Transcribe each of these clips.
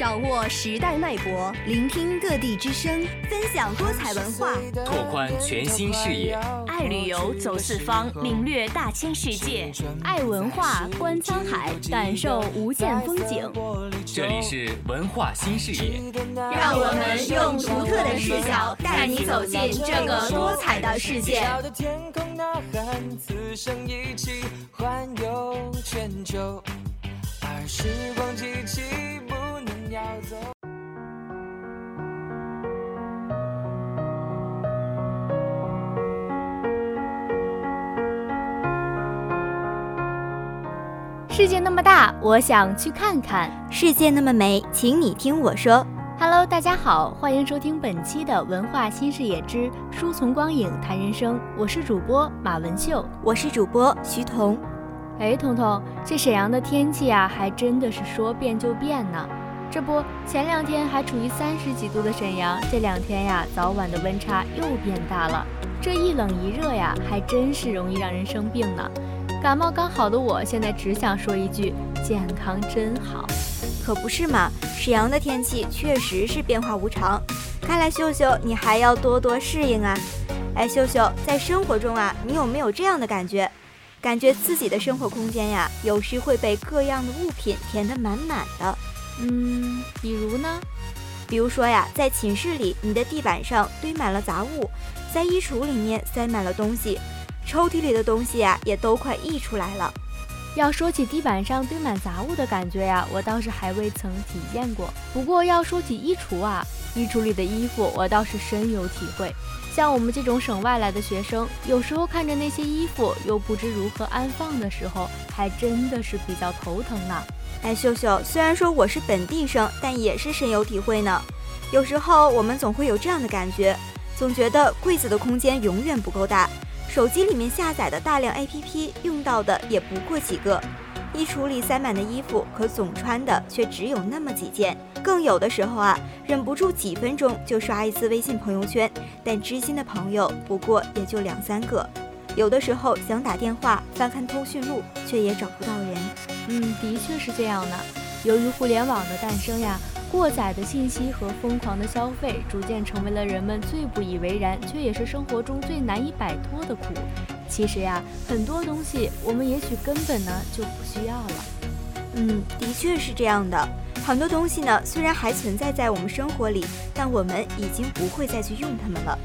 掌握时代脉搏，聆听各地之声，分享多彩文化，拓宽全新视野。爱旅游，走四方，领略大千世界；爱文化，观沧海，感受无限风景。这里是文化新视野，让我们用独特的视角带你走进这个多彩的世界。时光机器不能要走。世界那么大，我想去看看；世界那么美，请你听我说。Hello，大家好，欢迎收听本期的文化新视野之书从光影谈人生，我是主播马文秀，我是主播徐彤。哎，彤彤，这沈阳的天气啊，还真的是说变就变呢。这不，前两天还处于三十几度的沈阳，这两天呀，早晚的温差又变大了。这一冷一热呀，还真是容易让人生病呢。感冒刚好的我，现在只想说一句：健康真好。可不是嘛，沈阳的天气确实是变化无常。看来秀秀你还要多多适应啊。哎，秀秀，在生活中啊，你有没有这样的感觉？感觉自己的生活空间呀，有时会被各样的物品填得满满的。嗯，比如呢？比如说呀，在寝室里，你的地板上堆满了杂物；在衣橱里面塞满了东西；抽屉里的东西呀，也都快溢出来了。要说起地板上堆满杂物的感觉呀，我倒是还未曾体验过。不过要说起衣橱啊，衣橱里的衣服，我倒是深有体会。像我们这种省外来的学生，有时候看着那些衣服又不知如何安放的时候，还真的是比较头疼呢。哎，秀秀，虽然说我是本地生，但也是深有体会呢。有时候我们总会有这样的感觉，总觉得柜子的空间永远不够大，手机里面下载的大量 APP 用到的也不过几个。衣橱里塞满的衣服，可总穿的却只有那么几件。更有的时候啊，忍不住几分钟就刷一次微信朋友圈，但知心的朋友不过也就两三个。有的时候想打电话、翻看通讯录，却也找不到人。嗯，的确是这样的。由于互联网的诞生呀，过载的信息和疯狂的消费，逐渐成为了人们最不以为然，却也是生活中最难以摆脱的苦。其实呀，很多东西我们也许根本呢就不需要了。嗯，的确是这样的。很多东西呢，虽然还存在在我们生活里，但我们已经不会再去用它们了。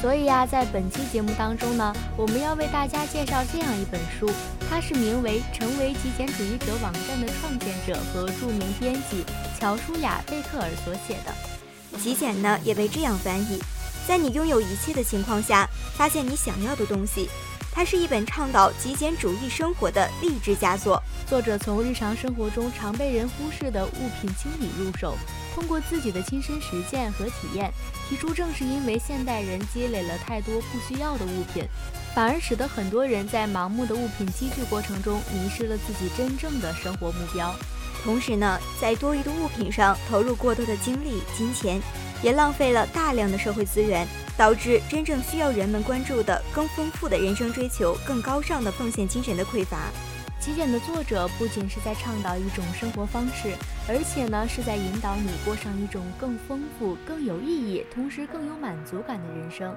所以呀，在本期节目当中呢，我们要为大家介绍这样一本书，它是名为《成为极简主义者》网站的创建者和著名编辑乔舒雅·贝克尔所写的。极简呢，也被这样翻译：在你拥有一切的情况下，发现你想要的东西。它是一本倡导极简主义生活的励志佳作。作者从日常生活中常被人忽视的物品清理入手，通过自己的亲身实践和体验，提出正是因为现代人积累了太多不需要的物品，反而使得很多人在盲目的物品积聚过程中迷失了自己真正的生活目标。同时呢，在多余的物品上投入过多的精力、金钱，也浪费了大量的社会资源。导致真正需要人们关注的更丰富的人生追求、更高尚的奉献精神的匮乏。极简的作者不仅是在倡导一种生活方式，而且呢是在引导你过上一种更丰富、更有意义，同时更有满足感的人生。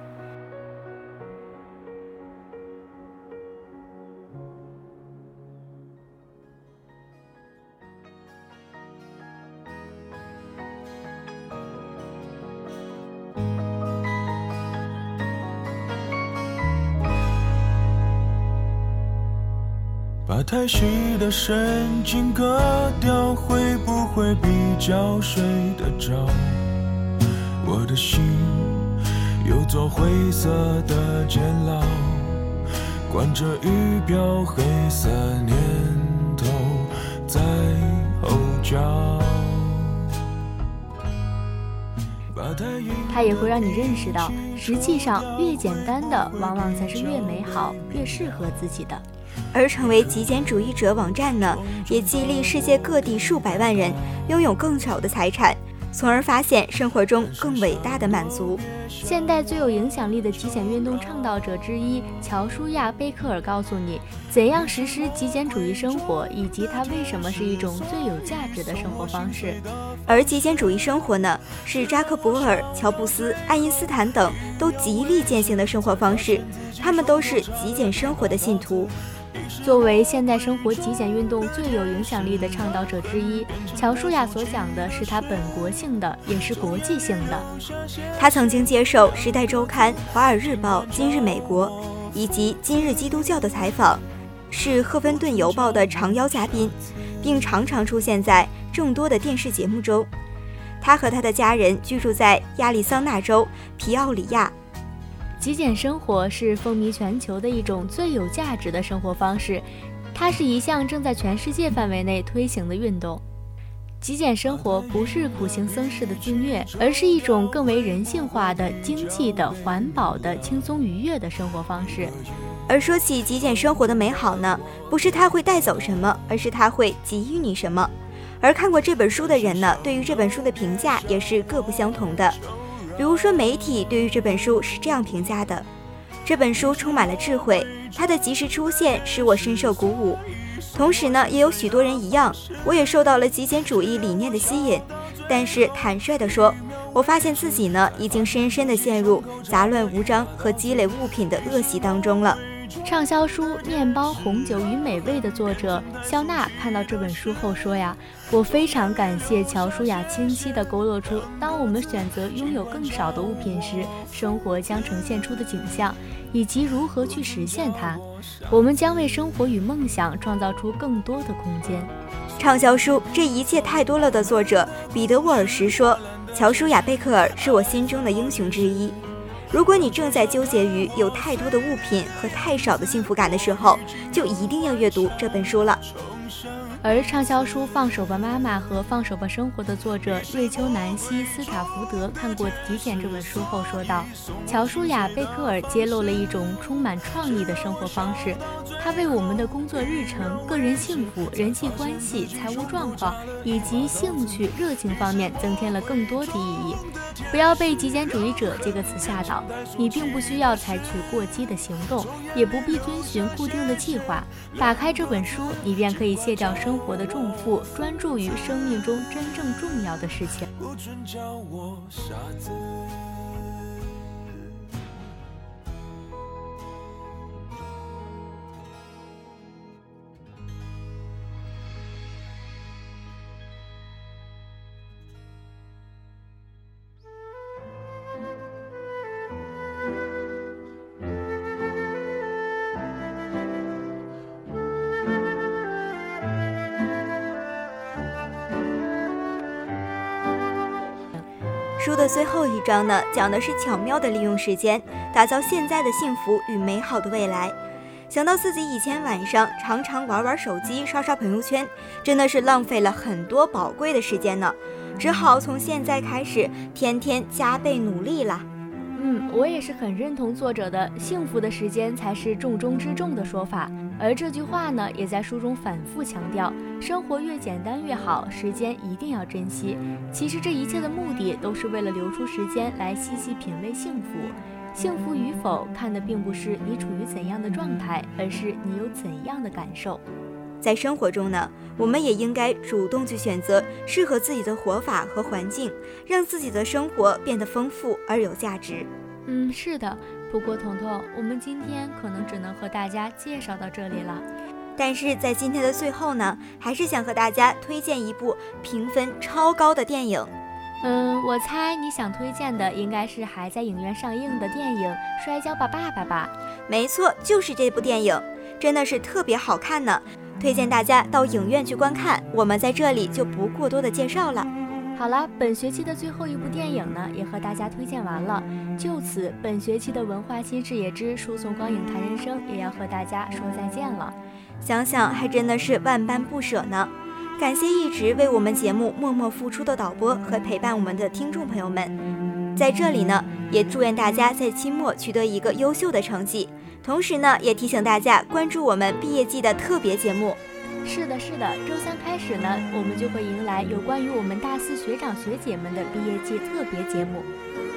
把太细的神经割掉，会不会比较睡得着？我的心有座灰色的监牢，关着仪表，黑色念头在吼叫。它也会让你认识到，实际上越简单的，往往才是越美好、越适合自己的。而成为极简主义者网站呢，也激励世界各地数百万人拥有更少的财产，从而发现生活中更伟大的满足。现代最有影响力的极简运动倡导者之一乔舒亚·贝克尔告诉你，怎样实施极简主义生活，以及它为什么是一种最有价值的生活方式。而极简主义生活呢，是扎克伯尔、乔布斯、爱因斯坦等都极力践行的生活方式。他们都是极简生活的信徒。作为现代生活极简运动最有影响力的倡导者之一，乔舒雅所讲的是他本国性的，也是国际性的。他曾经接受《时代周刊》《华尔日报》《今日美国》以及《今日基督教》的采访，是《赫芬顿邮报》的常邀嘉宾，并常常出现在众多的电视节目中。他和他的家人居住在亚利桑那州皮奥里亚。极简生活是风靡全球的一种最有价值的生活方式，它是一项正在全世界范围内推行的运动。极简生活不是苦行僧式的自虐，而是一种更为人性化的、经济的、环保的、轻松愉悦的生活方式。而说起极简生活的美好呢，不是它会带走什么，而是它会给予你什么。而看过这本书的人呢，对于这本书的评价也是各不相同的。比如说，媒体对于这本书是这样评价的：这本书充满了智慧，它的及时出现使我深受鼓舞。同时呢，也有许多人一样，我也受到了极简主义理念的吸引。但是坦率地说，我发现自己呢，已经深深地陷入杂乱无章和积累物品的恶习当中了。畅销书《面包、红酒与美味》的作者肖娜看到这本书后说：“呀，我非常感谢乔舒雅清晰地勾勒出，当我们选择拥有更少的物品时，生活将呈现出的景象，以及如何去实现它。我们将为生活与梦想创造出更多的空间。”畅销书《这一切太多了》的作者彼得·沃尔什说：“乔舒雅·贝克尔是我心中的英雄之一。”如果你正在纠结于有太多的物品和太少的幸福感的时候，就一定要阅读这本书了。而畅销书《放手吧，妈妈》和《放手吧，生活》的作者瑞秋·南希·斯塔福德看过《极简》这本书后说道：“乔舒雅·贝克尔揭露了一种充满创意的生活方式，他为我们的工作日程、个人幸福、人际关系、财务状况以及兴趣、热情方面增添了更多的意义。不要被‘极简主义者’这个词吓倒，你并不需要采取过激的行动，也不必遵循固定的计划。打开这本书，你便可以卸掉生。”活的重负，专注于生命中真正重要的事情。不准叫我傻子书的最后一章呢，讲的是巧妙的利用时间，打造现在的幸福与美好的未来。想到自己以前晚上常常玩玩手机、刷刷朋友圈，真的是浪费了很多宝贵的时间呢，只好从现在开始天天加倍努力啦。嗯，我也是很认同作者的“幸福的时间才是重中之重”的说法。而这句话呢，也在书中反复强调：生活越简单越好，时间一定要珍惜。其实这一切的目的，都是为了留出时间来细细品味幸福。幸福与否，看的并不是你处于怎样的状态，而是你有怎样的感受。在生活中呢，我们也应该主动去选择适合自己的活法和环境，让自己的生活变得丰富而有价值。嗯，是的。不过，彤彤，我们今天可能只能和大家介绍到这里了。但是在今天的最后呢，还是想和大家推荐一部评分超高的电影。嗯，我猜你想推荐的应该是还在影院上映的电影《摔跤吧，爸爸》吧？没错，就是这部电影，真的是特别好看呢。推荐大家到影院去观看，我们在这里就不过多的介绍了。好了，本学期的最后一部电影呢，也和大家推荐完了。就此，本学期的文化新视野之输送光影谈人生也要和大家说再见了。想想还真的是万般不舍呢。感谢一直为我们节目默默付出的导播和陪伴我们的听众朋友们。在这里呢，也祝愿大家在期末取得一个优秀的成绩。同时呢，也提醒大家关注我们毕业季的特别节目。是的，是的，周三开始呢，我们就会迎来有关于我们大四学长学姐们的毕业季特别节目。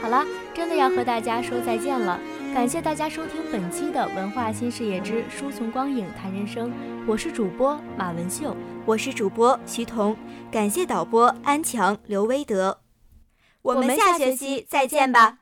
好了，真的要和大家说再见了，感谢大家收听本期的《文化新视野之书从光影谈人生》，我是主播马文秀，我是主播徐彤，感谢导播安强、刘威德，我们下学期再见吧。